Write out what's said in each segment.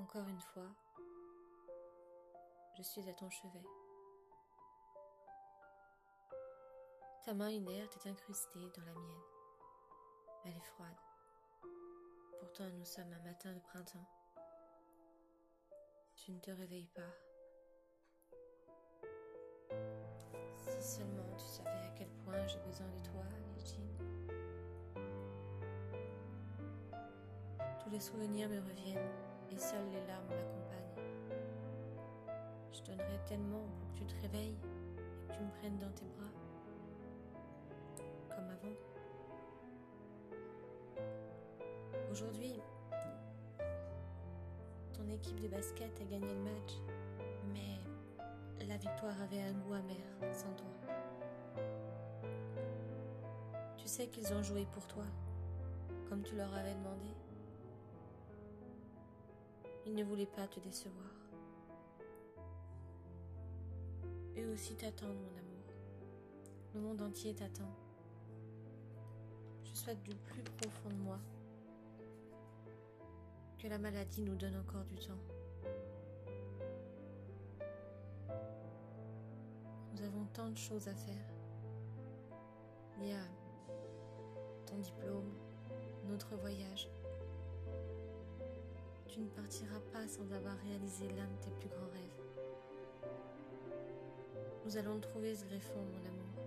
Encore une fois, je suis à ton chevet. Ta main inerte est incrustée dans la mienne. Elle est froide. Pourtant, nous sommes un matin de printemps. Tu ne te réveilles pas. Si seulement tu savais à quel point j'ai besoin de toi, Eugene. Tous les souvenirs me reviennent et seules les larmes m'accompagnent. Je donnerais tellement pour que tu te réveilles et que tu me prennes dans tes bras, comme avant. Aujourd'hui, ton équipe de basket a gagné le match, mais la victoire avait un goût amer sans toi. Tu sais qu'ils ont joué pour toi, comme tu leur avais demandé. Ils ne voulaient pas te décevoir. Eux aussi t'attendent, mon amour. Le monde entier t'attend. Je souhaite du plus profond de moi que la maladie nous donne encore du temps. Nous avons tant de choses à faire. Il y a ton diplôme, notre voyage. Tu ne partiras pas sans avoir réalisé l'un de tes plus grands rêves. Nous allons trouver ce greffon, mon amour.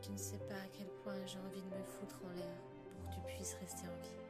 Tu ne sais pas à quel point j'ai envie de me foutre en l'air pour que tu puisses rester en vie.